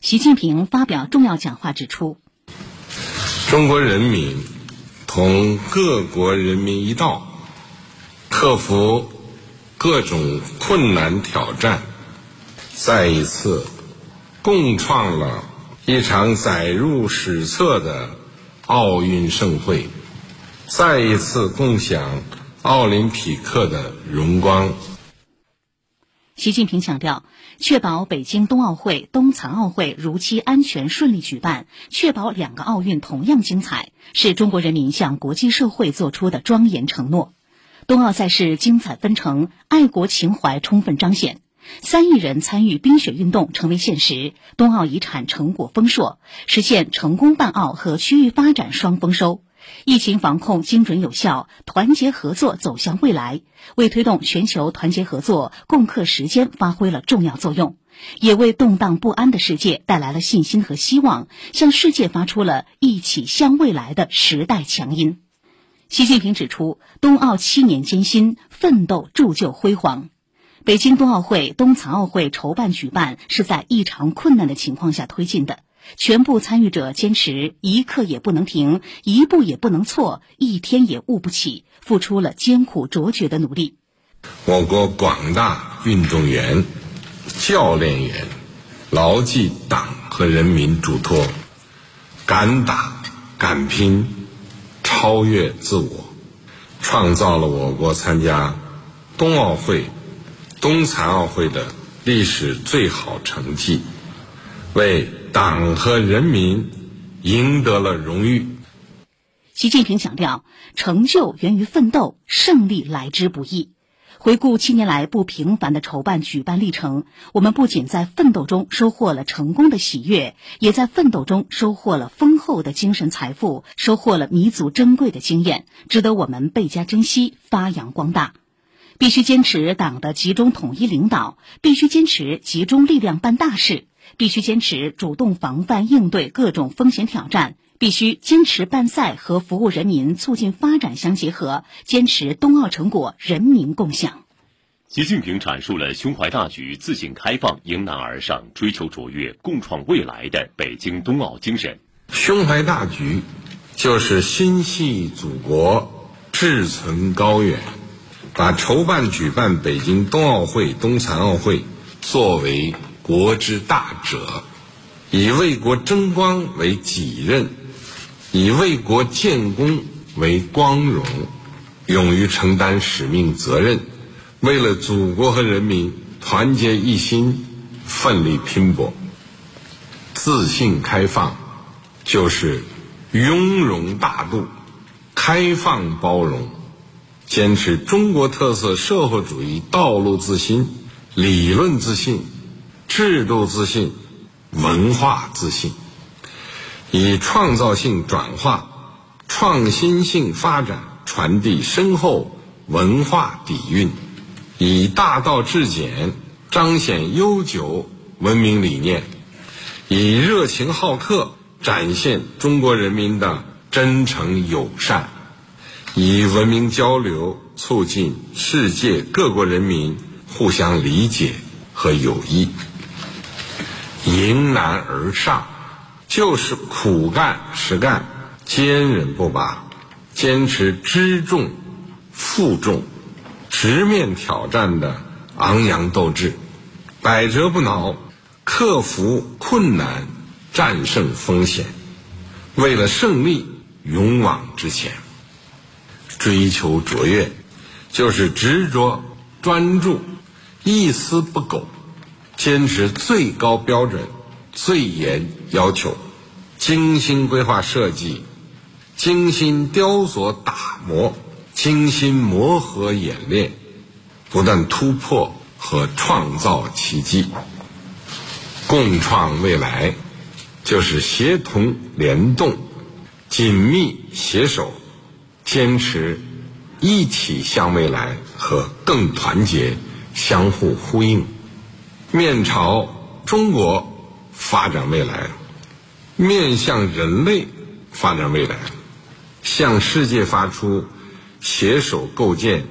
习近平发表重要讲话指出，中国人民同各国人民一道，克服各种困难挑战，再一次共创了一场载入史册的奥运盛会，再一次共享奥林匹克的荣光。习近平强调，确保北京冬奥会、冬残奥会如期安全顺利举办，确保两个奥运同样精彩，是中国人民向国际社会作出的庄严承诺。冬奥赛事精彩纷呈，爱国情怀充分彰显，三亿人参与冰雪运动成为现实，冬奥遗产成果丰硕，实现成功办奥和区域发展双丰收。疫情防控精准有效，团结合作走向未来，为推动全球团结合作共克时艰发挥了重要作用，也为动荡不安的世界带来了信心和希望，向世界发出了一起向未来的时代强音。习近平指出，冬奥七年艰辛奋斗铸就辉煌。北京冬奥会、冬残奥会筹办举办是在异常困难的情况下推进的。全部参与者坚持一刻也不能停，一步也不能错，一天也误不起，付出了艰苦卓绝的努力。我国广大运动员、教练员牢记党和人民嘱托，敢打敢拼，超越自我，创造了我国参加冬奥会、冬残奥会的历史最好成绩，为。党和人民赢得了荣誉。习近平强调，成就源于奋斗，胜利来之不易。回顾七年来不平凡的筹办举办历程，我们不仅在奋斗中收获了成功的喜悦，也在奋斗中收获了丰厚的精神财富，收获了弥足珍贵的经验，值得我们倍加珍惜，发扬光大。必须坚持党的集中统一领导，必须坚持集中力量办大事。必须坚持主动防范应对各种风险挑战，必须坚持办赛和服务人民、促进发展相结合，坚持冬奥成果人民共享。习近平阐述了胸怀大局、自信开放、迎难而上、追求卓越、共创未来的北京冬奥精神。胸怀大局，就是心系祖国、志存高远，把筹办举办北京冬奥会、冬残奥会作为。国之大者，以为国争光为己任，以为国建功为光荣，勇于承担使命责任，为了祖国和人民团结一心，奋力拼搏。自信开放，就是雍容大度、开放包容，坚持中国特色社会主义道路自信、理论自信。制度自信，文化自信，以创造性转化、创新性发展传递深厚文化底蕴，以大道至简彰显悠久文明理念，以热情好客展现中国人民的真诚友善，以文明交流促进世界各国人民互相理解和友谊。迎难而上，就是苦干实干、坚韧不拔，坚持知重、负重、直面挑战的昂扬斗志，百折不挠，克服困难，战胜风险，为了胜利勇往直前。追求卓越，就是执着、专注、一丝不苟。坚持最高标准、最严要求，精心规划设计，精心雕琢打磨，精心磨合演练，不断突破和创造奇迹。共创未来，就是协同联动、紧密携手，坚持一起向未来和更团结相互呼应。面朝中国发展未来，面向人类发展未来，向世界发出携手构建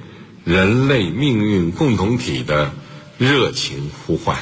人类命运共同体的热情呼唤。